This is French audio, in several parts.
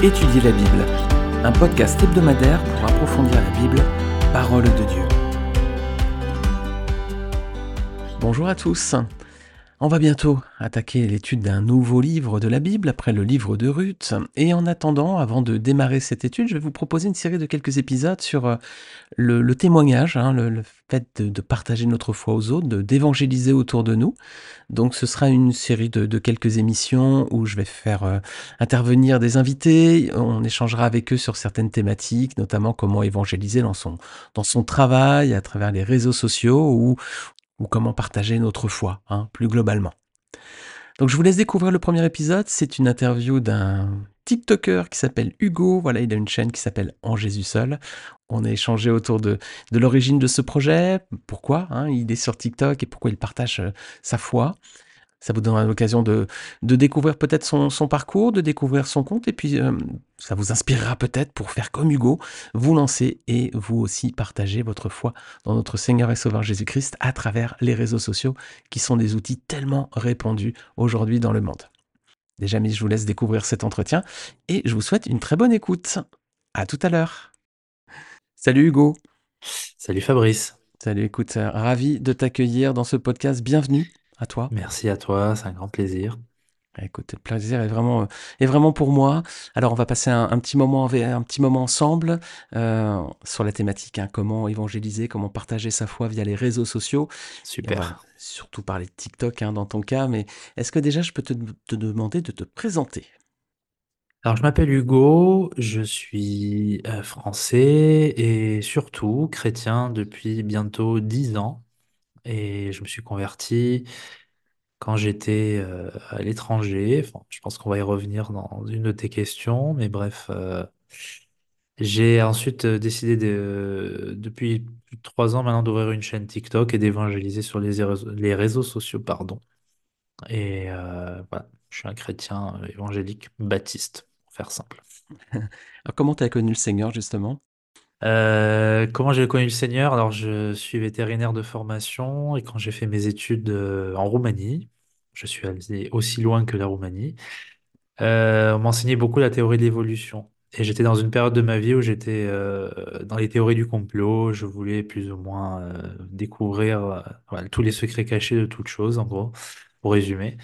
Étudier la Bible, un podcast hebdomadaire pour approfondir la Bible, parole de Dieu. Bonjour à tous. On va bientôt attaquer l'étude d'un nouveau livre de la Bible après le livre de Ruth. Et en attendant, avant de démarrer cette étude, je vais vous proposer une série de quelques épisodes sur euh, le, témoignage, hein, le, fait de, partager notre foi aux autres, d'évangéliser autour de nous. Donc ce sera une série de, quelques émissions où je vais faire euh, intervenir des invités. On échangera avec eux sur certaines thématiques, notamment comment évangéliser dans son, dans son travail, à travers les réseaux sociaux ou, ou comment partager notre foi, hein, plus globalement. Donc je vous laisse découvrir le premier épisode. C'est une interview d'un TikToker qui s'appelle Hugo. Voilà, il a une chaîne qui s'appelle En Jésus seul. On a échangé autour de, de l'origine de ce projet, pourquoi hein, il est sur TikTok et pourquoi il partage euh, sa foi. Ça vous donnera l'occasion de, de découvrir peut-être son, son, parcours, de découvrir son compte, et puis euh, ça vous inspirera peut-être pour faire comme Hugo, vous lancer et vous aussi partager votre foi dans notre Seigneur et Sauveur Jésus-Christ à travers les réseaux sociaux, qui sont des outils tellement répandus aujourd'hui dans le monde. Déjà mis, je vous laisse découvrir cet entretien, et je vous souhaite une très bonne écoute. À tout à l'heure. Salut Hugo. Salut Fabrice. Salut, écoute, euh, ravi de t'accueillir dans ce podcast. Bienvenue à toi. Merci à toi, c'est un grand plaisir. Écoute, le plaisir est vraiment, est vraiment pour moi. Alors, on va passer un, petit, moment, un petit moment ensemble euh, sur la thématique, hein, comment évangéliser, comment partager sa foi via les réseaux sociaux. Super. surtout parler de TikTok hein, dans ton cas, mais est-ce que déjà je peux te, te demander de te présenter? Alors, je m'appelle Hugo, je suis euh, français et surtout chrétien depuis bientôt dix ans. Et je me suis converti quand j'étais euh, à l'étranger. Enfin, je pense qu'on va y revenir dans une de tes questions, mais bref, euh, j'ai ensuite euh, décidé de, depuis trois ans maintenant d'ouvrir une chaîne TikTok et d'évangéliser sur les, réseaux- les réseaux sociaux, pardon. Et voilà, je suis un chrétien évangélique baptiste, pour faire simple. Alors, comment tu as connu le Seigneur justement? Euh, comment j'ai connu le Seigneur? Alors, je suis vétérinaire de formation et quand j'ai fait mes études euh, en Roumanie, je suis allé aussi loin que la Roumanie, euh, on m'enseignait beaucoup la théorie de l'évolution. Et j'étais dans une période de ma vie où j'étais dans les théories du complot. Je voulais plus ou moins découvrir tous les secrets cachés de toute chose, en gros, pour résumer.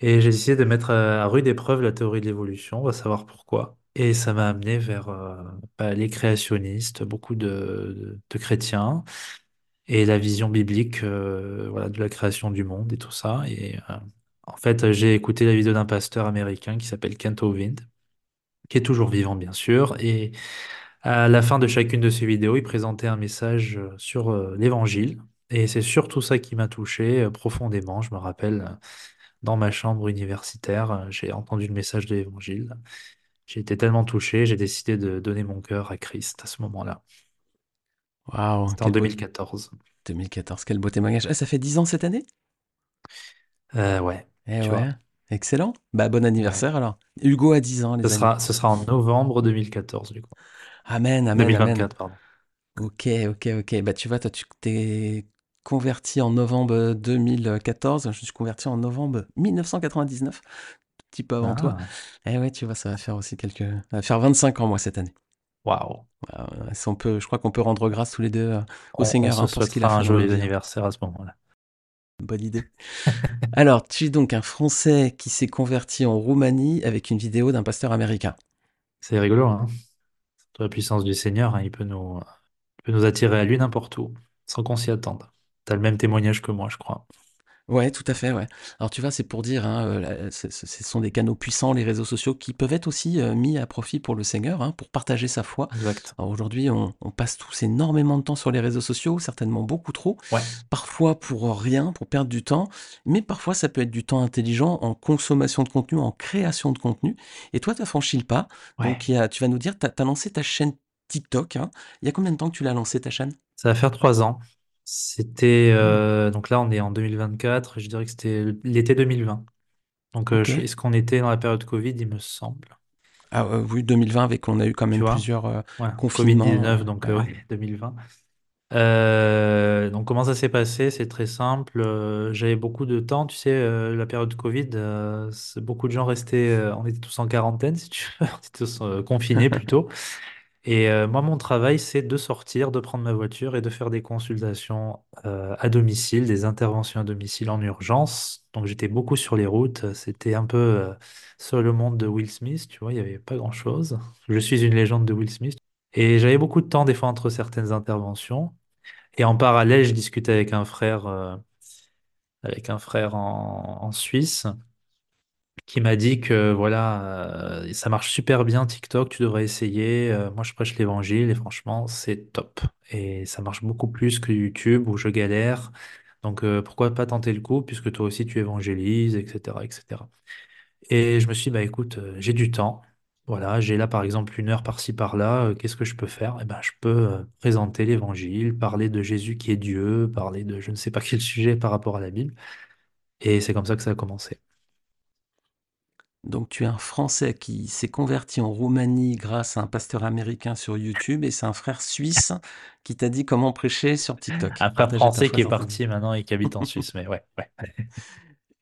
Et j'ai décidé de mettre à rude épreuve la théorie de l'évolution, on va savoir pourquoi. Et ça m'a amené vers euh, bah, les créationnistes, beaucoup de, de- chrétiens, et la vision biblique euh, voilà, de la création du monde et tout ça. Et euh, en fait, j'ai écouté la vidéo d'un pasteur américain qui s'appelle Kent Hovind, qui est toujours vivant, bien sûr. Et à la fin de chacune de ses vidéos, il présentait un message sur l'évangile. Et c'est surtout ça qui m'a touché profondément. Je me rappelle, dans ma chambre universitaire, j'ai entendu le message de l'évangile. J'ai été tellement touché, j'ai décidé de donner mon cœur à Christ à ce moment-là. Waouh, C'était en quel beau 2014. 2014, quel beau témoignage. Ah, ça fait 10 ans cette année? Euh, ouais, Eh tu ouais, vois. excellent. Bah bon Ouais. anniversaire alors. Hugo a 10 ans Ce les amis. sera, ce sera en novembre 2014, du coup. Amen, amen, amen. 2024, pardon. Ok, ok, ok. Bah tu vois, toi tu t'es converti en novembre 2014, je suis converti en novembre 1999, un petit peu avant toi. Ah, Eh ouais, tu vois, ça va faire aussi quelques... Ça va faire 25 ans moi cette année. waouh. On peut, je crois qu'on peut rendre grâce tous les deux euh, au On, on Seigneur se hein, pour ce qu'il a un joyeux anniversaire à ce moment-là. Bonne idée. Alors, tu es donc un Français qui s'est converti en Roumanie avec une vidéo d'un pasteur américain. C'est rigolo, hein? La puissance du Seigneur, hein, il peut nous, il peut nous attirer à lui n'importe où, sans qu'on s'y attende. T'as le même témoignage que moi, je crois. Ouais, tout à fait, ouais. Alors tu vois, c'est pour dire, hein, euh, la- ce, ce- ce sont des canaux puissants, les réseaux sociaux, qui peuvent être aussi euh, mis à profit pour le Seigneur, hein, pour partager sa foi. Exact. Alors aujourd'hui, on, on passe tous énormément de temps sur les réseaux sociaux, certainement beaucoup trop, Ouais, parfois pour rien, pour perdre du temps, mais parfois ça peut être du temps intelligent en consommation de contenu, en création de contenu. Et toi, tu as franchi le pas. ouais. Donc il y a- tu vas nous dire, tu as, lancé ta chaîne TikTok. hein. Il y a combien de temps que tu l'as lancé ta chaîne? Ça va faire trois ans. C'était euh, donc là on est en 2024, je dirais que c'était l'été 2020. Donc euh, Ok. est-ce qu'on était dans la période Covid, il me semble. Ah euh, oui, 2020, avec on a eu quand Tu même vois? plusieurs euh, Ouais, confinements. Covid-19, donc ouais, euh, ouais. ouais, 2020. Euh, donc comment ça s'est passé? C'est très simple. Euh, j'avais beaucoup de temps, tu sais, euh, la période Covid, euh, c'est- beaucoup de gens restaient, euh, on était tous en quarantaine, si tu veux, on était tous euh, confinés plutôt. Et euh, moi, mon travail, c'est de sortir, de prendre ma voiture et de faire des consultations euh, à domicile, des interventions à domicile en urgence. Donc j'étais beaucoup sur les routes. C'était un peu euh, sur le monde de Will Smith, tu vois, il n'y avait pas grand-chose. Je suis une légende de Will Smith. Et j'avais beaucoup de temps des fois entre certaines interventions. Et en parallèle, je discutais avec un frère, avec un frère en Suisse qui m'a dit que voilà, euh, ça marche super bien TikTok, tu devrais essayer. Euh, moi, je prêche l'évangile et franchement, c'est top. Et ça marche beaucoup plus que YouTube où je galère. Donc, euh, pourquoi pas tenter le coup puisque toi aussi tu évangélises, etc., etc. Et je me suis dit, bah écoute, j'ai du temps. Voilà, j'ai là par exemple une heure par-ci par-là. qu'est-ce que je peux faire? Eh ben, je peux présenter l'évangile, parler de Jésus qui est Dieu, parler de je ne sais pas quel sujet par rapport à la Bible. Et c'est comme ça que ça a commencé. Donc tu es un Français qui s'est converti en Roumanie grâce à un pasteur américain sur YouTube et c'est un frère suisse qui t'a dit comment prêcher sur TikTok. Un frère ta français qui est parti maintenant et qui habite en Suisse, mais ouais, ouais.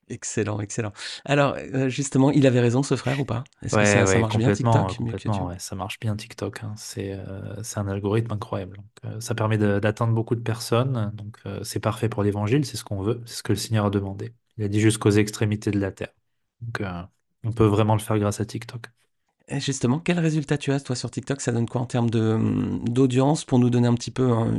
Excellent, excellent. Alors euh, justement, il avait raison ce frère ou pas? Est-ce que Ouais, ça, ça ouais, marche bien TikTok? Complètement, ouais. Ça marche bien TikTok, hein. C'est euh, c'est un algorithme incroyable. Donc, euh, ça permet d'atteindre beaucoup de personnes. Donc, euh, c'est parfait pour l'évangile, c'est ce qu'on veut, c'est ce que le Seigneur a demandé. Il a dit jusqu'aux extrémités de la terre. Donc, euh, on peut vraiment le faire grâce à TikTok. Et justement, quel résultat tu as toi sur TikTok? Ça donne quoi en termes d'audience pour nous donner un petit peu hein,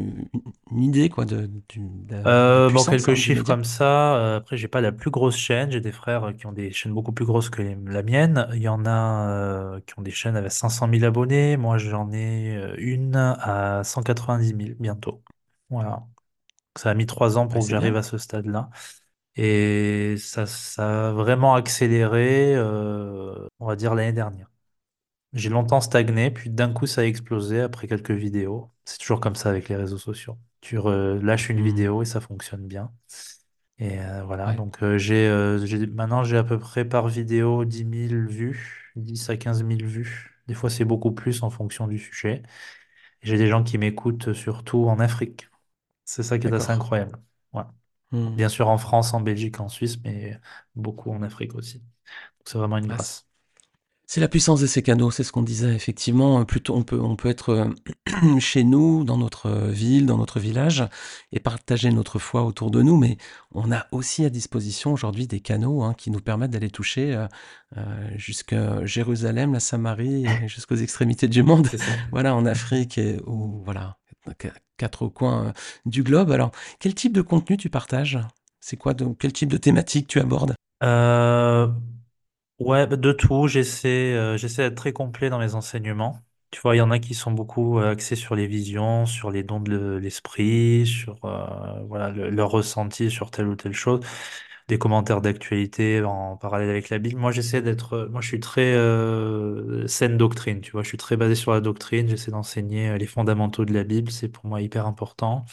une idée quoi de, de, de Euh, bon, quelques hein, chiffres comme ça. Euh, après, j'ai pas la plus grosse chaîne. J'ai des frères qui ont des chaînes beaucoup plus grosses que la mienne. Il y en a euh, qui ont des chaînes avec 500 000 abonnés. Moi, j'en ai une à 190 000 bientôt. Voilà. Ça a mis trois ans Ouais, pour que j'arrive à ce stade-là. Et ça, ça a vraiment accéléré, euh, on va dire, l'année dernière. J'ai longtemps stagné, puis d'un coup, ça a explosé après quelques vidéos. C'est toujours comme ça avec les réseaux sociaux. Tu relâches une Mmh. vidéo et ça fonctionne bien. Et euh, voilà, Ouais. donc euh, j'ai, euh, j'ai- maintenant j'ai à peu près par vidéo dix mille vues, 10 à quinze mille vues. Des fois c'est beaucoup plus en fonction du sujet. Et J'ai des gens qui m'écoutent surtout en Afrique. C'est ça qui est assez D'accord. incroyable. Ouais. Mmh. Bien sûr en France, en Belgique, en Suisse, mais beaucoup en Afrique aussi. C'est vraiment une Ah, c grâce. c'est la puissance de ces canaux, c'est ce qu'on disait effectivement, heu, plutôt on peut on peut être, heu, chez nous, dans notre, heu, ville, dans notre village et partager notre foi autour de nous, mais on a aussi à disposition aujourd'hui des canaux, hein, qui nous permettent d'aller toucher, jusque Jérusalem, la Samarie jusqu'aux extrémités du monde. Voilà, en Afrique et ou voilà, qua 4 coins, heu, du globe. Alors, quel type de contenu tu partages? C'est quoi quel type de thématique tu abordes? Euh, Ouais, de tout, j'essaie euh, j'essaie d'être très complet dans mes enseignements. Tu vois, il y en a qui sont beaucoup euh, axés sur les visions, sur les dons de le- l'esprit, sur euh, voilà, le- leur ressenti sur telle ou telle chose, des commentaires d'actualité en parallèle avec la Bible. Moi, j'essaie d'être, moi, je suis très euh, saine doctrine, tu vois, je suis très basé sur la doctrine, j'essaie d'enseigner euh, les fondamentaux de la Bible, c'est pour moi hyper important.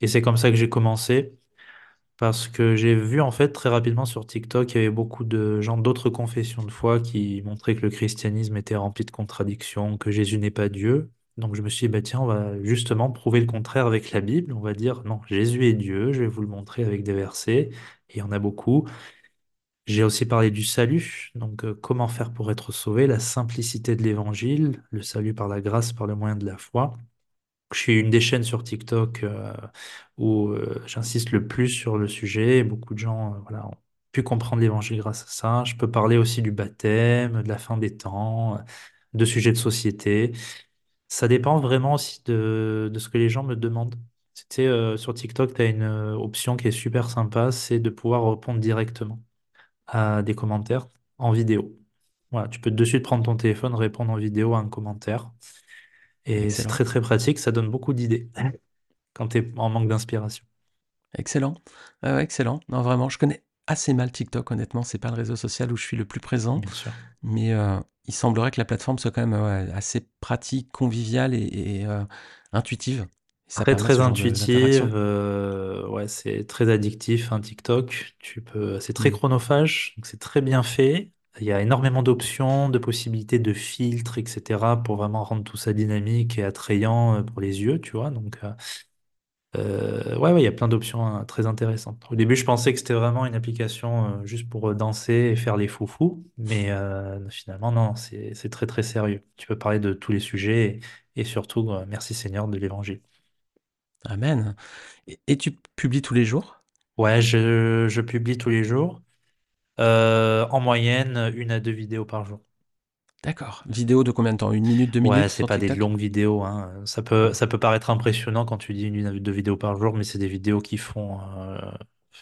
Et c'est comme ça que j'ai commencé. Parce que j'ai vu en fait très rapidement sur TikTok, il y avait beaucoup de gens d'autres confessions de foi qui montraient que le christianisme était rempli de contradictions, que Jésus n'est pas Dieu. Donc je me suis dit, bah tiens, on va justement prouver le contraire avec la Bible. On va dire, non, Jésus est Dieu, je vais vous le montrer avec des versets, il y en a beaucoup. J'ai aussi parlé du salut, donc euh, comment faire pour être sauvé, la simplicité de l'évangile, le salut par la grâce, par le moyen de la foi. Je suis une des chaînes sur TikTok euh, où euh, j'insiste le plus sur le sujet. Beaucoup de gens voilà, ont pu comprendre l'évangile grâce à ça. Je peux parler aussi du baptême, de la fin des temps, de sujets de société. Ça dépend vraiment aussi de, de ce que les gens me demandent. Tu sais, euh, sur TikTok, tu as une euh, option qui est super sympa, c'est de pouvoir répondre directement à des commentaires en vidéo. Voilà, tu peux de suite prendre ton téléphone, répondre en vidéo à un commentaire. Et c'est Excellent. très très pratique, ça donne beaucoup d'idées quand tu es en manque d'inspiration. Excellent. Ouais, ouais, excellent. Non, vraiment, je connais assez mal TikTok, honnêtement. C'est pas le réseau social où je suis le plus présent, Bien sûr. mais heu, il semblerait que la plateforme soit quand même, ouais, assez pratique, conviviale et intuitive. Ça Très permet très ce genre de d'interaction. intuitive, euh, ouais, c'est très addictif, un TikTok. Tu peux, c'est très Mmh. chronophage, donc c'est très bien fait. Il y a énormément d'options, de possibilités de filtres, etc. pour vraiment rendre tout ça dynamique et attrayant euh, pour les yeux, tu vois. Donc, euh, Euh, ouais, ouais, il y a plein d'options hein, très intéressantes. Au début, je pensais que c'était vraiment une application euh, juste pour euh, danser et faire les foufous, mais euh, finalement, non, c'est c'est très très sérieux. Tu peux parler de tous les sujets et, et surtout, euh, merci Seigneur de l'Évangile. Amen. Et, et tu publies tous les jours? Ouais, je, je publie tous les jours, Euh, en moyenne, une à deux vidéos par jour. D'accord. Vidéo de combien de temps? Une minute, deux Ouais, minutes c'est sur pas des TikTok? longues vidéos, hein. Ça peut, ça peut paraître impressionnant quand tu dis une à deux vidéos par jour, mais c'est des vidéos qui font euh,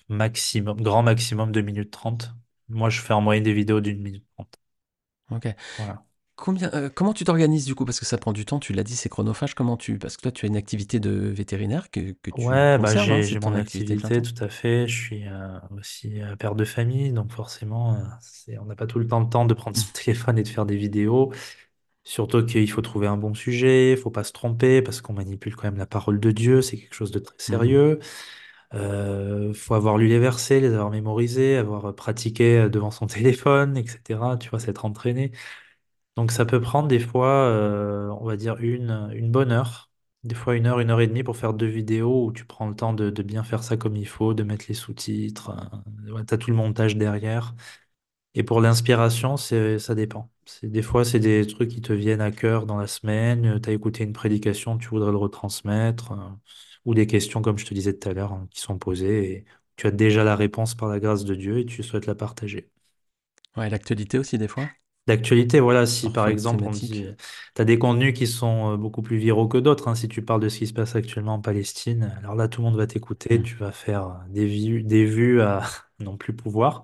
maximum, grand maximum 2 minutes 30. Moi, je fais en moyenne des vidéos d'une minute 30. Ok. Voilà. Combien, euh, comment tu t'organises du coup? Parce que ça prend du temps, tu l'as dit, c'est chronophage. Comment tu... Parce que toi, tu as une activité de vétérinaire que, que tu Ouais, bah hein, j'ai, ton mon activité tout à fait. Je suis euh, aussi euh, père de famille, donc forcément, c'est, on n'a pas tout le temps le temps de prendre son téléphone et de faire des vidéos. Surtout qu'il faut trouver un bon sujet, il faut pas se tromper parce qu'on manipule quand même la parole de Dieu, c'est quelque chose de très Mhm. sérieux. Euh, faut avoir lu les versets, les avoir mémorisés, avoir pratiqué devant son téléphone, etc. Tu vois, s'être entraîné. Donc ça peut prendre des fois, euh, on va dire, une, bonne heure, des fois une heure, une heure et demie pour faire deux vidéos où tu prends le temps de, bien faire ça comme il faut, de mettre les sous-titres, euh, ouais, t'as tout le montage derrière. Et pour l'inspiration, ça dépend. Des fois, c'est des trucs qui te viennent à cœur dans la semaine, tu as écouté une prédication, tu voudrais le retransmettre, euh, ou des questions, comme je te disais tout à l'heure, hein, qui sont posées et tu as déjà la réponse par la grâce de Dieu et tu souhaites la partager. Ouais, l'actualité aussi des fois. D'actualité, voilà, si par exemple on tu as des contenus qui sont euh, beaucoup plus viraux que d'autres, hein, si tu parles de ce qui se passe actuellement en Palestine, alors là tout le monde va t'écouter, Mm. tu vas faire euh, des vues, des vues à non plus pouvoir,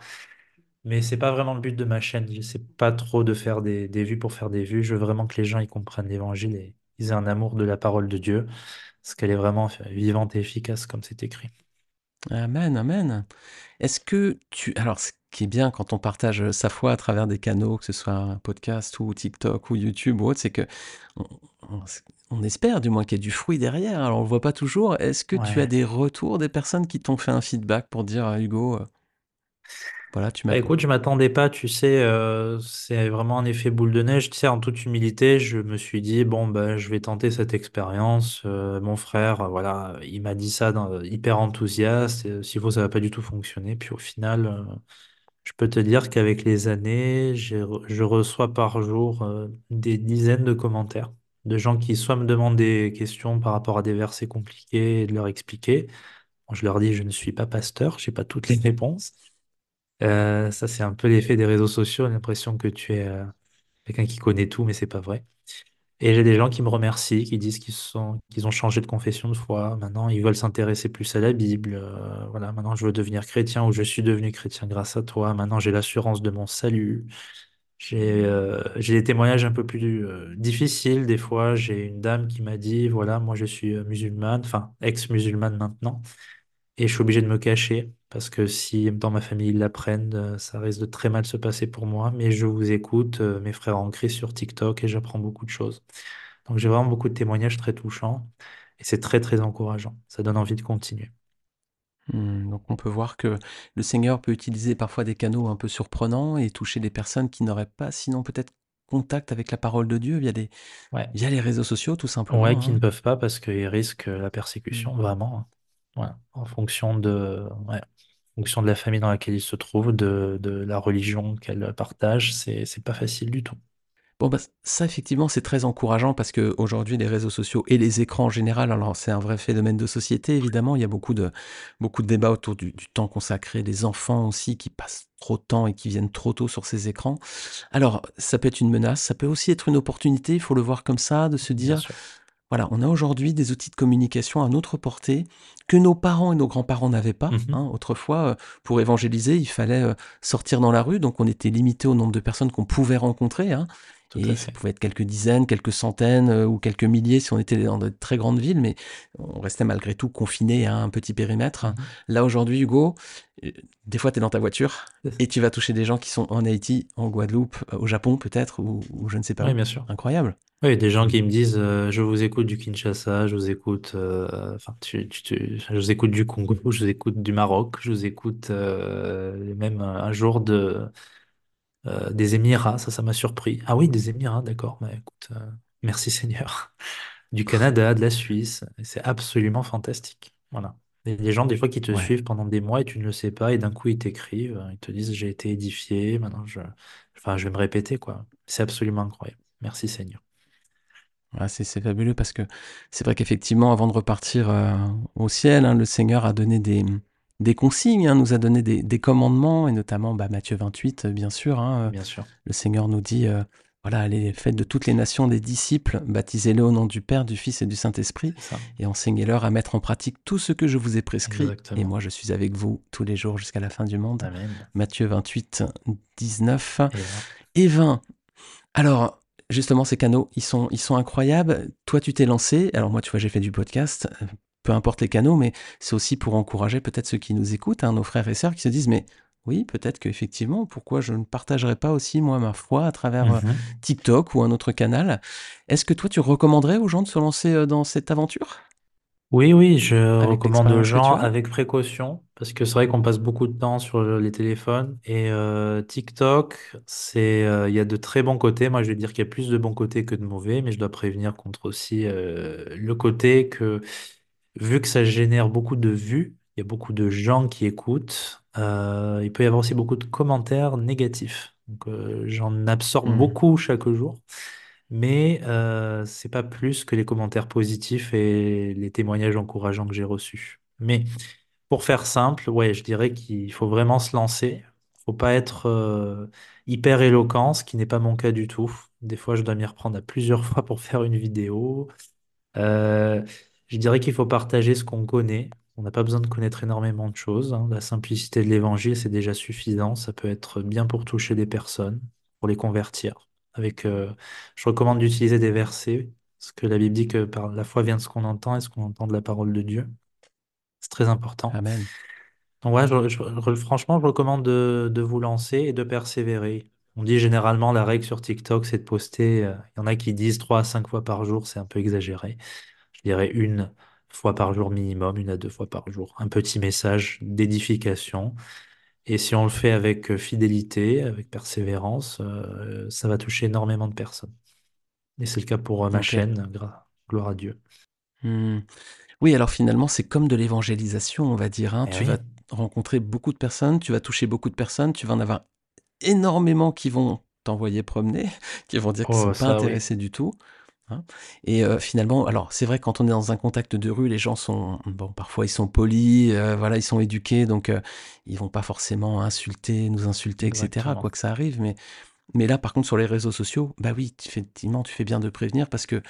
mais c'est pas vraiment le but de ma chaîne, j'essaie pas trop de faire des, des vues pour faire des vues, je veux vraiment que les gens ils comprennent l'évangile et ils aient un amour de la parole de Dieu, parce qu'elle est vraiment vivante et efficace comme c'est écrit. Amen, amen. Est-ce que tu... Alors, ce qui est bien quand on partage euh, sa foi à travers des canaux, que ce soit un podcast ou TikTok ou YouTube ou autre, c'est que on, on- on espère du moins qu'il y ait du fruit derrière. Alors, on le voit pas toujours. Est-ce que tu as des retours des personnes qui t'ont fait un feedback pour dire, Ah, Hugo, euh, voilà, tu m'as... Bah, écoute, je m'attendais pas, tu sais, euh, c'est vraiment un effet boule de neige. Tu sais, en toute humilité, je me suis dit, bon, bah, je vais tenter cette expérience. Euh, mon frère, euh, voilà, il m'a dit ça dans- hyper enthousiaste. S'il faut, ça va pas du tout fonctionner. Puis au final, euh, je peux te dire qu'avec les années, je reçois par jour euh, des dizaines de commentaires de gens qui soit me demandent des questions par rapport à des versets compliqués et de leur expliquer. Je leur dis, je ne suis pas pasteur, j'ai pas toutes les réponses. Euh, ça, c'est un peu l'effet des réseaux sociaux, l'impression que tu es euh, quelqu'un qui connaît tout, mais c'est pas vrai. Et j'ai des gens qui me remercient, qui disent qu'ils sont, qu'ils ont changé de confession de foi. Maintenant, ils veulent s'intéresser plus à la Bible. Euh, voilà, maintenant, je veux devenir chrétien ou je suis devenu chrétien grâce à toi. Maintenant, j'ai l'assurance de mon salut. J'ai euh, des témoignages un peu plus euh, difficiles. Des fois, j'ai une dame qui m'a dit, voilà, moi, je suis euh, musulmane, enfin, ex-musulmane maintenant. Et je suis obligé de me cacher parce que si dans ma famille ils l'apprennent, euh, ça risque de très mal se passer pour moi. Mais je vous écoute, euh, mes frères en Christ sur TikTok et j'apprends beaucoup de choses. Donc j'ai vraiment beaucoup de témoignages très touchants et c'est très très encourageant. Ça donne envie de continuer. Hmm, donc, on peut voir que le Seigneur peut utiliser parfois des canaux un peu surprenants et toucher des personnes qui n'auraient pas sinon peut-être contact avec la parole de Dieu via des, Ouais, via les réseaux sociaux, tout ouais, simplement, qui ne hein. peuvent pas parce qu'ils risquent la Hmm. persécution vraiment. Voilà. En fonction de, ouais, en fonction de la famille dans laquelle ils se trouvent, de, de la religion qu'elle partage, c'est c'est pas facile du tout. Bon, bah, ça, effectivement, c'est très encourageant parce qu'aujourd'hui, les réseaux sociaux et les écrans en général, alors c'est un vrai phénomène de société, évidemment. Il y a beaucoup de, beaucoup de débats autour du, du temps consacré, des enfants aussi qui passent trop de temps et qui viennent trop tôt sur ces écrans. Alors, ça peut être une menace, ça peut aussi être une opportunité, il faut le voir comme ça, de se dire. Voilà, on a aujourd'hui des outils de communication à notre portée que nos parents et nos grands-parents n'avaient pas. Mhm. hein. Autrefois, euh, pour évangéliser, il fallait euh, sortir dans la rue, donc on était limité au nombre de personnes qu'on pouvait rencontrer. hein. Tout Et ça pouvait être quelques dizaines, quelques centaines euh, ou quelques milliers si on était dans de très grandes villes, mais on restait malgré tout confiné à un petit périmètre. Mhm. Là aujourd'hui, Hugo, euh, des fois tu es dans ta voiture et tu vas toucher des gens qui sont en Haïti, en Guadeloupe, euh, au Japon peut-être, ou, ou je ne sais pas Oui, bien sûr. Incroyable. Oui, des gens qui me disent je vous écoute du Kinshasa, je vous écoute enfin tu, tu- tu- je vous écoute du Congo, je vous écoute du Maroc, je vous écoute même un jour de euh, des Émirats, ça ça m'a surpris. Ah oui, des Émirats, d'accord. Bah, écoute, euh, merci Seigneur. du Canada, de la Suisse. C'est absolument fantastique. Voilà. Et les gens, des fois, qui te Ouais. suivent pendant des mois et tu ne le sais pas, et d'un coup, ils t'écrivent, ils te disent, j'ai été édifié, maintenant je... Enfin, je vais me répéter, quoi. C'est absolument incroyable. Merci Seigneur. Ouais, c'est fabuleux parce que c'est vrai qu'effectivement, avant de repartir euh, au ciel, hein, le Seigneur a donné des, des consignes, hein, nous a donné des, des commandements, et notamment bah, Matthieu 28, euh, bien sûr. hein, euh, Bien sûr. le Seigneur nous dit, euh, voilà, allez, faites de toutes les nations des disciples, baptisez-les au nom du Père, du Fils et du Saint-Esprit, et enseignez-leur à mettre en pratique tout ce que je vous ai prescrit. Et Exactement. moi, je suis avec vous tous les jours jusqu'à la fin du monde. Amen. Matthieu 28, 19 Et voilà. et 20. Alors, justement, ces canaux, ils sont, ils sont incroyables. Toi, tu t'es lancé. Alors, moi, tu vois, j'ai fait du podcast. Euh, Peu importe les canaux, mais c'est aussi pour encourager peut-être ceux qui nous écoutent, hein, nos frères et sœurs qui se disent, mais oui, peut-être qu'effectivement, pourquoi je ne partagerais pas aussi, moi, ma foi à travers euh, Mhm. TikTok ou un autre canal. Est-ce que toi, tu recommanderais aux gens de se lancer euh, dans cette aventure? Oui, oui, je avec recommande aux gens avec précaution parce que c'est vrai qu'on passe beaucoup de temps sur le- les téléphones et euh, TikTok, c'est, euh, il y a de très bons côtés. Moi, je vais dire qu'il y a plus de bons côtés que de mauvais, mais je dois prévenir contre aussi euh, le côté que vu que ça génère beaucoup de vues, il y a beaucoup de gens qui écoutent, euh, il peut y avoir aussi beaucoup de commentaires négatifs. Donc, euh, j'en absorbe Hmm, beaucoup chaque jour. Mais euh, c'est pas plus que les commentaires positifs et les témoignages encourageants que j'ai reçus. Mais pour faire simple, ouais, je dirais qu'il faut vraiment se lancer. Faut pas être euh, hyper éloquent, ce qui n'est pas mon cas du tout. Des fois, je dois m'y reprendre à plusieurs fois pour faire une vidéo. Euh, je dirais qu'il faut partager ce qu'on connaît. On n'a pas besoin de connaître énormément de choses. hein. La simplicité de l'évangile, c'est déjà suffisant. Ça peut être bien pour toucher des personnes, pour les convertir. Avec, euh, je recommande d'utiliser des versets, parce que la Bible dit que par la foi vient de ce qu'on entend et ce qu'on entend de la parole de Dieu. C'est très important. Amen. Donc ouais, je- je- je- franchement, je recommande de, de vous lancer et de persévérer. On dit généralement la règle sur TikTok, c'est de poster. euh, Il y en a qui disent 3 à 5 fois par jour, c'est un peu exagéré. Je dirais une fois par jour minimum, une à deux fois par jour. Un petit message d'édification. Et si on le fait avec euh, fidélité, avec persévérance, euh, ça va toucher énormément de personnes. Et c'est le cas pour euh, ma chaîne, gloire à Dieu. Hmm. Oui, alors finalement, c'est comme de l'évangélisation, on va dire. hein. Eh Tu vas oui. rencontrer beaucoup de personnes, tu vas toucher beaucoup de personnes, tu vas en avoir énormément qui vont t'envoyer promener, qui vont dire qu'ils Oh, sont pas ça oui. intéressés du tout. Hein. Et euh, finalement, alors c'est vrai quand on est dans un contact de rue, les gens sont bon, parfois ils sont polis, euh, voilà, ils sont éduqués, donc euh, ils vont pas forcément insulter, nous insulter, etc. Quoi que ça arrive, mais mais là, par contre, sur les réseaux sociaux, bah oui, effectivement, tu fais bien de prévenir parce que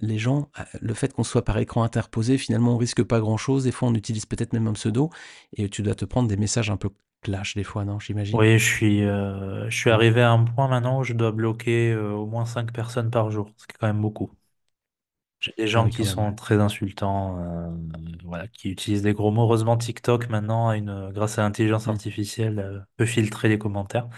les gens, le fait qu'on soit par écran interposé, finalement, on risque pas grand-chose. Des fois, on utilise peut-être même un pseudo et tu dois te prendre des messages un peu clash des fois, non, j'imagine? Oui, je suis, euh, je suis arrivé à un point maintenant où je dois bloquer euh, au moins cinq personnes par jour, ce qui est quand même beaucoup. J'ai des Ah gens oui, quand qui ouais. sont très insultants, euh, voilà, qui utilisent des gros mots. Heureusement, TikTok, maintenant, a une, grâce à l'intelligence Mm. artificielle, euh, peut filtrer les commentaires.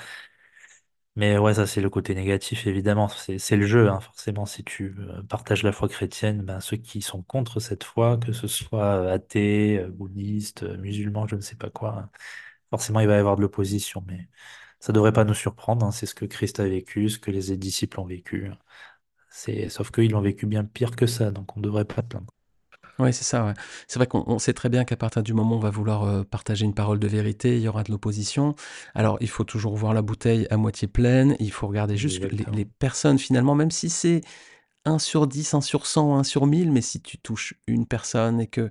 Mais ouais, ça, c'est le côté négatif, évidemment. C'est, c'est le jeu, hein. Forcément, si tu euh, partages la foi chrétienne, ben, ceux qui sont contre cette foi, que ce soit euh, athées, euh, bouddhistes, euh, musulmans, je ne sais pas quoi, hein, forcément, il va y avoir de l'opposition. Mais ça devrait pas nous surprendre. hein. C'est ce que Christ a vécu, ce que les disciples ont vécu. C'est, sauf qu'ils l'ont vécu bien pire que ça, donc on ne devrait pas plaindre. Ouais, c'est ça, ouais. C'est vrai qu'on on sait très bien qu'à partir du moment où on va vouloir euh, partager une parole de vérité, il y aura de l'opposition. Alors, il faut toujours voir la bouteille à moitié pleine. Il faut regarder juste les, les personnes, finalement, même si c'est un sur 10, un sur 100, un sur 1000, mais si tu touches une personne et que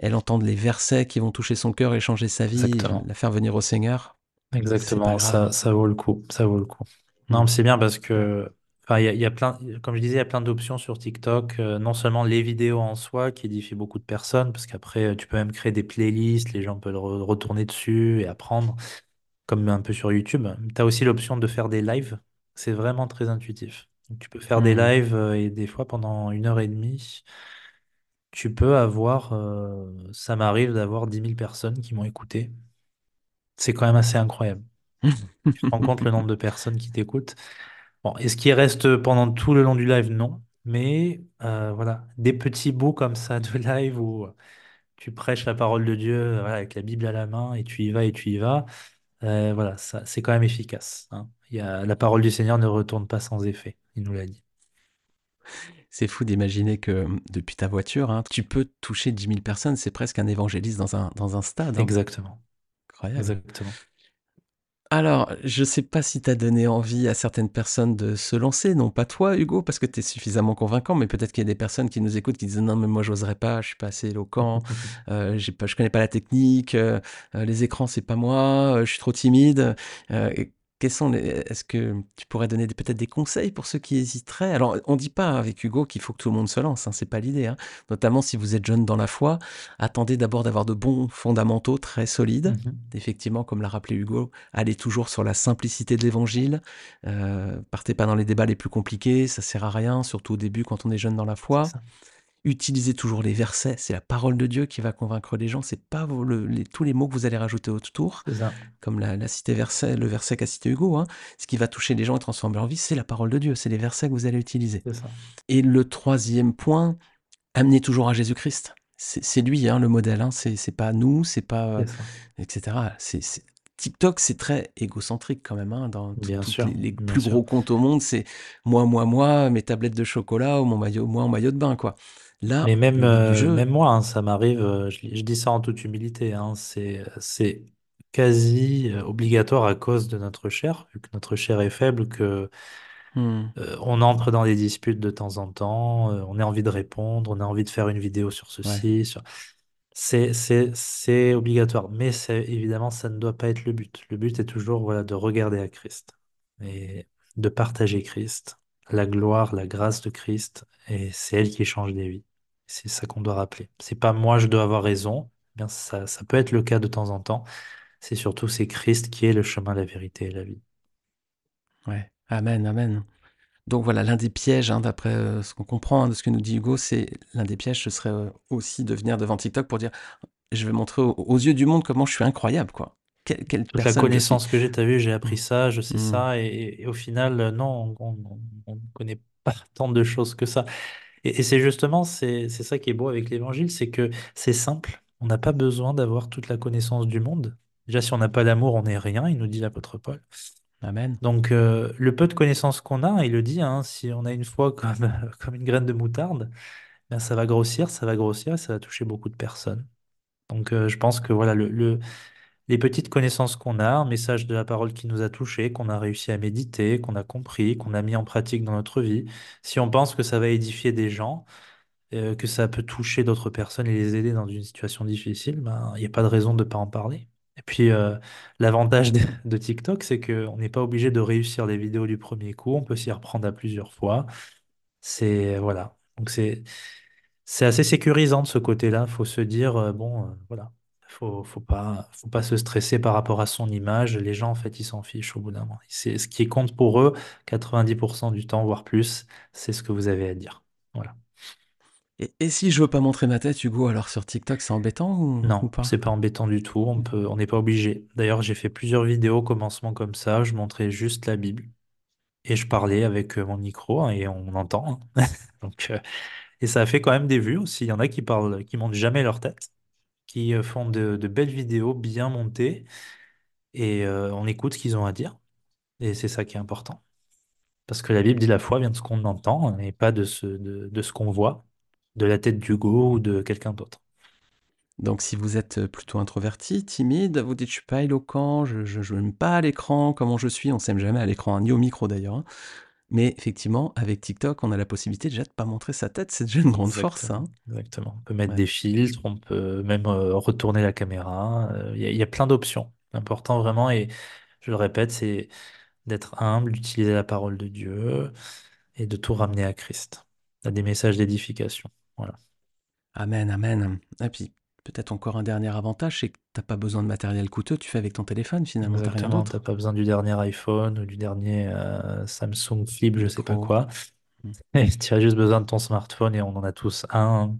elle entende les versets qui vont toucher son cœur et changer sa vie, Exactement. la faire venir au Seigneur, Exactement, ça, ça vaut le coup, ça vaut le coup. Non, mais c'est bien parce que, enfin, il y a, il y a plein, comme je disais, il y a plein d'options sur TikTok. euh, non seulement les vidéos en soi qui édifient beaucoup de personnes, parce qu'après, euh, tu peux même créer des playlists, les gens peuvent re- retourner dessus et apprendre, comme un peu sur YouTube. Tu as aussi l'option de faire des lives. C'est vraiment très intuitif. Donc, tu peux faire des Mm. lives euh, et des fois pendant une heure et demie, tu peux avoir, euh, ça m'arrive d'avoir dix mille personnes qui m'ont écouté. C'est quand même assez incroyable. Tu te rends compte le nombre de personnes qui t'écoutent. Bon, est-ce qu'il reste pendant tout le long du live? Non. Mais euh, voilà, des petits bouts comme ça de live où tu prêches la parole de Dieu voilà, avec la Bible à la main et tu y vas et tu y vas. euh, voilà, c'est quand même efficace. hein. Il y a, la parole du Seigneur ne retourne pas sans effet. Il nous l'a dit. C'est fou d'imaginer que depuis ta voiture, hein, tu peux toucher 10 000 personnes. C'est presque un évangéliste dans un, dans un stade. hein. Exactement. Incroyable. Exactement. Alors, je sais pas si tu as donné envie à certaines personnes de se lancer, non pas toi, Hugo, parce que tu es suffisamment convaincant, mais peut-être qu'il y a des personnes qui nous écoutent qui disent non, mais moi, j'oserais pas, je suis pas assez éloquent, euh, pas, je connais pas la technique, euh, euh, les écrans, c'est pas moi, euh, je suis trop timide. Et quels sont les... Est-ce que tu pourrais donner des- peut-être des conseils pour ceux qui hésiteraient? Alors, on dit pas avec Hugo qu'il faut que tout le monde se lance, hein, c'est pas l'idée. hein. Notamment si vous êtes jeune dans la foi, attendez d'abord d'avoir de bons fondamentaux très solides. Mhm. Effectivement, comme l'a rappelé Hugo, allez toujours sur la simplicité de l'évangile. Euh, partez pas dans les débats les plus compliqués, ça sert à rien, surtout au début quand on est jeune dans la foi. Utilisez toujours les versets, c'est la parole de Dieu qui va convaincre les gens, c'est pas vos- le- les- tous les mots que vous allez rajouter autour, ça. comme la, la cité verset, le verset qu'a cité Hugo. hein. Ce qui va toucher les gens et transformer leur vie, c'est la parole de Dieu, c'est les versets que vous allez utiliser. Et le troisième point, amenez toujours à Jésus-Christ. C'est lui hein, le modèle, hein. c'est pas nous, c'est pas euh, etc. C'est, TikTok, c'est très égocentrique quand même. Hein, dans Bien sûr, les, les bien plus sûr. gros comptes au monde, c'est moi, moi, moi, mes tablettes de chocolat ou mon maillot, moi en maillot de bain, quoi. Là, Mais même, euh, jeu, même moi, hein, ça m'arrive, euh, je, je dis ça en toute humilité, hein, c'est, c'est quasi euh, obligatoire à cause de notre chair, vu que notre chair est faible, que hmm, euh, on entre dans des disputes de temps en temps, on a envie de répondre, on a envie de faire une vidéo sur ouais, ceci, sur... C'est, c'est, c'est obligatoire, mais c'est, évidemment, ça ne doit pas être le but. Le but est toujours voilà, de regarder à Christ et de partager Christ, la gloire, la grâce de Christ, et c'est elle qui change des vies. C'est ça qu'on doit rappeler. C'est pas moi, je dois avoir raison, bien ça, ça peut être le cas de temps en temps. C'est surtout c'est Christ qui est le chemin, la vérité et la vie. ouais. Amen, amen. Donc voilà, l'un des pièges, hein, d'après euh, ce qu'on comprend hein, de ce que nous dit Hugo, c'est l'un des pièges, ce serait euh, aussi de venir devant TikTok pour dire, je vais montrer aux, aux yeux du monde comment je suis incroyable, quoi. Quelle, quelle Toute la connaissance que j'ai, t'as vu, j'ai appris ça, je sais Hmm, ça, et, et au final, euh, non, on on- on ne connaît pas tant de choses que ça. Et, et c'est justement, c'est, c'est ça qui est beau avec l'évangile, c'est que c'est simple. On n'a pas besoin d'avoir toute la connaissance du monde. Déjà, si on n'a pas l'amour, on n'est rien, il nous dit l'apôtre Paul. Amen. Donc, euh, le peu de connaissances qu'on a, il le dit, hein, si on a une foi comme, comme une graine de moutarde, ben, ça va grossir, ça va grossir et ça va toucher beaucoup de personnes. Donc, euh, je pense que voilà, le, le- les petites connaissances qu'on a, un message de la parole qui nous a touchés, qu'on a réussi à méditer, qu'on a compris, qu'on a mis en pratique dans notre vie, si on pense que ça va édifier des gens, euh, que ça peut toucher d'autres personnes et les aider dans une situation difficile, ben, il n'y a pas de raison de ne pas en parler. Et puis, euh, l'avantage de, TikTok, c'est qu'on n'est pas obligé de réussir les vidéos du premier coup, on peut s'y reprendre à plusieurs fois. C'est, voilà. C'est, assez sécurisant de ce côté-là. Faut se dire, euh, bon, voilà. Faut, faut pas, faut pas se stresser par rapport à son image. Les gens, en fait, ils s'en fichent au bout d'un moment. C'est ce qui compte pour eux, 90% du temps, voire plus, c'est ce que vous avez à dire. Voilà. Et, et si je veux pas montrer ma tête, Hugo, alors sur TikTok, c'est embêtant ou, ou Non, pas? c'est pas embêtant du tout. On peut, on n'est pas obligé. D'ailleurs, j'ai fait plusieurs vidéos au commencement comme ça. Je montrais juste la Bible et je parlais avec euh, mon micro hein, et on entend. hein. Donc, euh, et ça a fait quand même des vues aussi. Il y en a qui parlent, qui montent jamais leur tête, qui euh, font de, belles vidéos bien montées et euh, on écoute ce qu'ils ont à dire. Et c'est ça qui est important. Parce que la Bible dit la foi vient de ce qu'on entend et pas de ce, qu'on voit, de la tête d'Hugo ou de quelqu'un d'autre. Donc si vous êtes plutôt introverti, timide, vous dites je suis pas éloquent, je, n'aime pas à l'écran, comment je suis, on s'aime jamais à l'écran, hein, ni au micro d'ailleurs. Mais effectivement, avec TikTok, on a la possibilité déjà de pas montrer sa tête, c'est déjà une grande force. Exactement, hein. exactement. On peut mettre Ouais. des filtres, on peut même euh, retourner la caméra. euh, Il y, y a plein d'options. L'important vraiment, et je le répète, c'est d'être humble, d'utiliser la parole de Dieu et de tout ramener à Christ, à des messages d'édification. Voilà. Amen, amen. Et puis peut-être encore un dernier avantage, c'est que t'as pas besoin de matériel coûteux, tu fais avec ton téléphone finalement, t'as rien Exactement, t'as d'autre. pas besoin du dernier iPhone ou du dernier euh, Samsung Flip, je sais pas quoi. Mm. Et tu as juste besoin de ton smartphone et on en a tous un.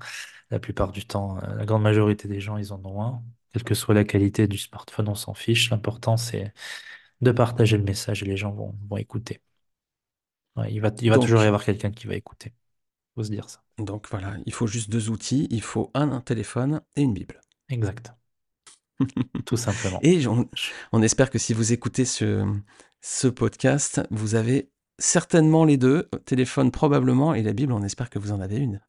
La plupart du temps, euh, la grande majorité des gens, ils en ont un. Quelle que soit la qualité du smartphone, on s'en fiche. L'important, c'est de partager le message et les gens vont, vont écouter. Ouais, il va, il va toujours y avoir quelqu'un qui va écouter. Faut se dire ça. donc voilà, il faut juste deux outils, il faut un, un téléphone et une Bible. Exact. Tout simplement. Et on, on espère que si vous écoutez ce, ce podcast, vous avez certainement les deux, téléphone probablement, et la Bible, on espère que vous en avez une.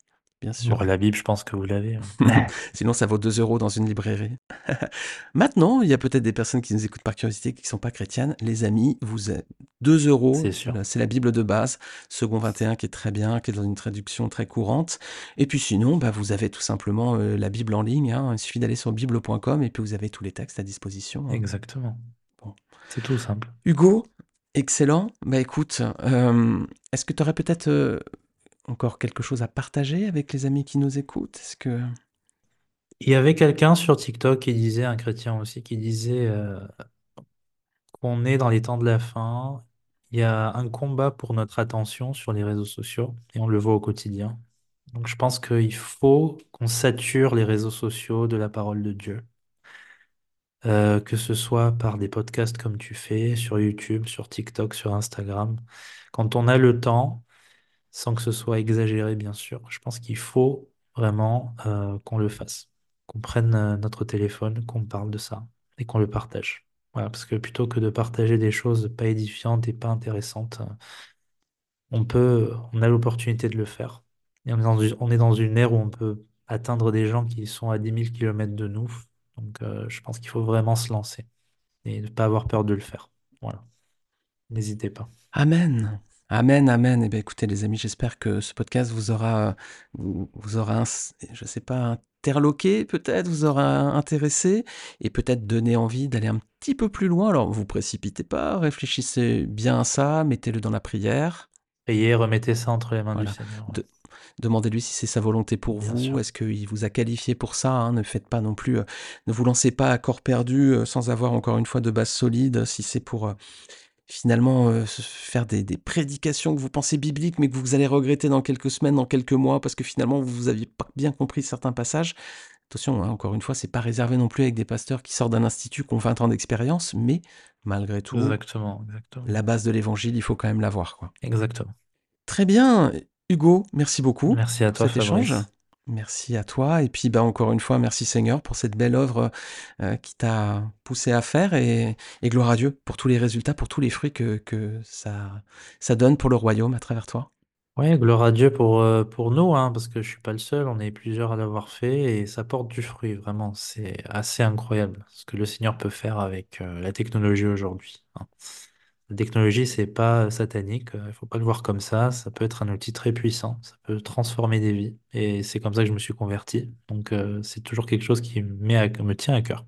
Bien sûr. Bon, la Bible, je pense que vous l'avez. hein. Sinon, ça vaut 2 euros dans une librairie. Maintenant, il y a peut-être des personnes qui nous écoutent par curiosité qui ne sont pas chrétiennes. Les amis, vous êtes 2 euros. C'est sûr. Voilà, C'est la Bible de base. Second 21 qui est très bien, qui est dans une traduction très courante. Et puis sinon, bah, vous avez tout simplement euh, la Bible en ligne. hein. Il suffit d'aller sur bible.com et puis vous avez tous les textes à disposition. hein. Exactement. Bon. C'est tout simple. Hugo, excellent. Bah écoute, euh, est-ce que tu aurais peut-être euh, encore quelque chose à partager avec les amis qui nous écoutent? Est-ce que... Il y avait quelqu'un sur TikTok qui disait, un chrétien aussi, qui disait euh, qu'on est dans les temps de la fin. Il y a un combat pour notre attention sur les réseaux sociaux et on le voit au quotidien. Donc je pense qu'il faut qu'on sature les réseaux sociaux de la parole de Dieu. Euh, que ce soit par des podcasts comme tu fais, sur YouTube, sur TikTok, sur Instagram. Quand on a le temps, sans que ce soit exagéré, bien sûr, je pense qu'il faut vraiment euh, qu'on le fasse, qu'on prenne euh, notre téléphone, qu'on parle de ça et qu'on le partage. Voilà, parce que plutôt que de partager des choses pas édifiantes et pas intéressantes, euh, on peut, on a l'opportunité de le faire. Et on est dans une, on est dans une ère où on peut atteindre des gens qui sont à 10 000 km de nous. Donc, je pense qu'il faut vraiment se lancer et ne pas avoir peur de le faire. Voilà. N'hésitez pas. Amen. Amen, amen. Eh bien, écoutez, les amis, j'espère que ce podcast vous aura, vous, vous aura, je sais pas, interloqué, peut-être, vous aura intéressé, et peut-être donné envie d'aller un petit peu plus loin. Alors, vous précipitez pas, réfléchissez bien à ça, mettez-le dans la prière. Priez, remettez ça entre les mains Voilà. du Seigneur. De- Demandez-lui si c'est sa volonté pour Bien vous. Est-ce qu'il vous a qualifié pour ça hein? Ne faites pas non plus, euh, ne vous lancez pas à corps perdu euh, sans avoir encore une fois de base solide. Si c'est pour euh, finalement euh, faire des, des prédications que vous pensez bibliques, mais que vous allez regretter dans quelques semaines, dans quelques mois, parce que finalement vous aviez pas bien compris certains passages. Attention, hein, encore une fois, c'est pas réservé non plus avec des pasteurs qui sortent d'un institut qui ont 20 ans d'expérience, mais malgré tout, Exactement, exactement. la base de l'évangile, il faut quand même l'avoir. Exactement. Très bien, Hugo, merci beaucoup Merci à pour toi, cet Fabrice. échange. Merci à toi. Et puis, bah, encore une fois, merci Seigneur pour cette belle œuvre euh, qui t'a poussé à faire. Et, gloire à Dieu pour tous les résultats, pour tous les fruits que, ça, ça donne pour le royaume à travers toi. Ouais, gloire à Dieu pour, euh, pour nous, hein, parce que je suis pas le seul, on est plusieurs à l'avoir fait et ça porte du fruit, vraiment. C'est assez incroyable ce que le Seigneur peut faire avec euh, la technologie aujourd'hui. hein. La technologie, c'est pas satanique, euh, il faut pas le voir comme ça. Ça peut être un outil très puissant, ça peut transformer des vies et c'est comme ça que je me suis converti. Donc euh, c'est toujours quelque chose qui me, met à- me tient à cœur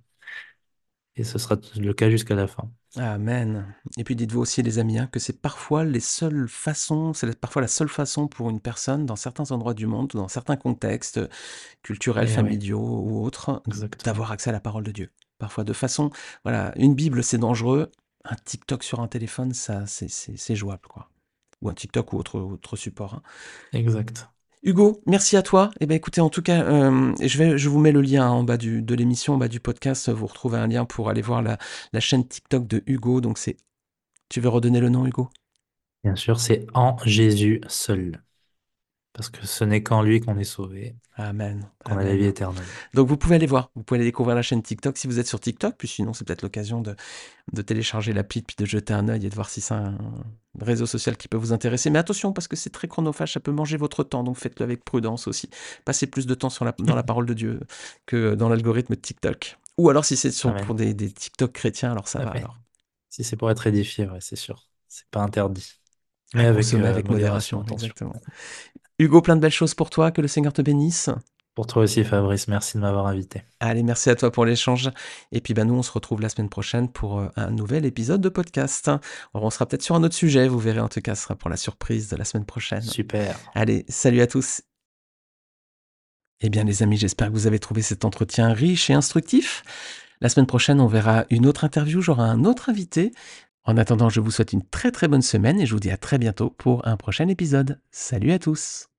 et ce sera le cas jusqu'à la fin. Amen. Et puis dites-vous aussi, les amis, hein, que c'est parfois les seules façons, c'est parfois la seule façon pour une personne, dans certains endroits du monde, dans certains contextes culturels, Eh oui. familiaux ou autres, d'avoir accès à la parole de Dieu. Parfois de façon, voilà, une Bible c'est dangereux, un TikTok sur un téléphone, ça c'est- jouable, quoi. Ou un TikTok ou autre, autre support. hein. Exact. Hugo, merci à toi. Eh ben, écoutez, en tout cas, euh, je, vais, je vous mets le lien hein, en bas du, de l'émission, en bas du podcast. Vous retrouvez un lien pour aller voir la, la chaîne TikTok de Hugo. Donc, c'est. Tu veux redonner le nom, Hugo? Bien sûr, c'est en Jésus seul. Parce que ce n'est qu'en lui qu'on est sauvé, Amen. qu'on a la vie éternelle. Donc, vous pouvez aller voir. Vous pouvez aller découvrir la chaîne TikTok si vous êtes sur TikTok. Puis sinon, c'est peut-être l'occasion de, de télécharger l'appli, puis de jeter un œil et de voir si c'est un réseau social qui peut vous intéresser. Mais attention, parce que c'est très chronophage, ça peut manger votre temps. Donc, faites-le avec prudence aussi. Passez plus de temps sur la, dans la parole de Dieu que dans l'algorithme de TikTok. Ou alors, si c'est pour des, des TikTok chrétiens, alors ça va. Alors. Si c'est pour être édifié, ouais, c'est sûr. C'est pas interdit. Mais avec, euh, avec modération, attention. exactement. Hugo, plein de belles choses pour toi. Que le Seigneur te bénisse. Pour toi aussi, Fabrice, merci de m'avoir invité. Allez, merci à toi pour l'échange. Et puis, bah, nous, on se retrouve la semaine prochaine pour euh, un nouvel épisode de podcast. On sera peut-être sur un autre sujet. Vous verrez, en tout cas, ce sera pour la surprise de la semaine prochaine. Super. Allez, salut à tous. Eh bien, les amis, j'espère que vous avez trouvé cet entretien riche et instructif. La semaine prochaine, on verra une autre interview. J'aurai un autre invité. En attendant, je vous souhaite une très très bonne semaine et je vous dis à très bientôt pour un prochain épisode. Salut à tous.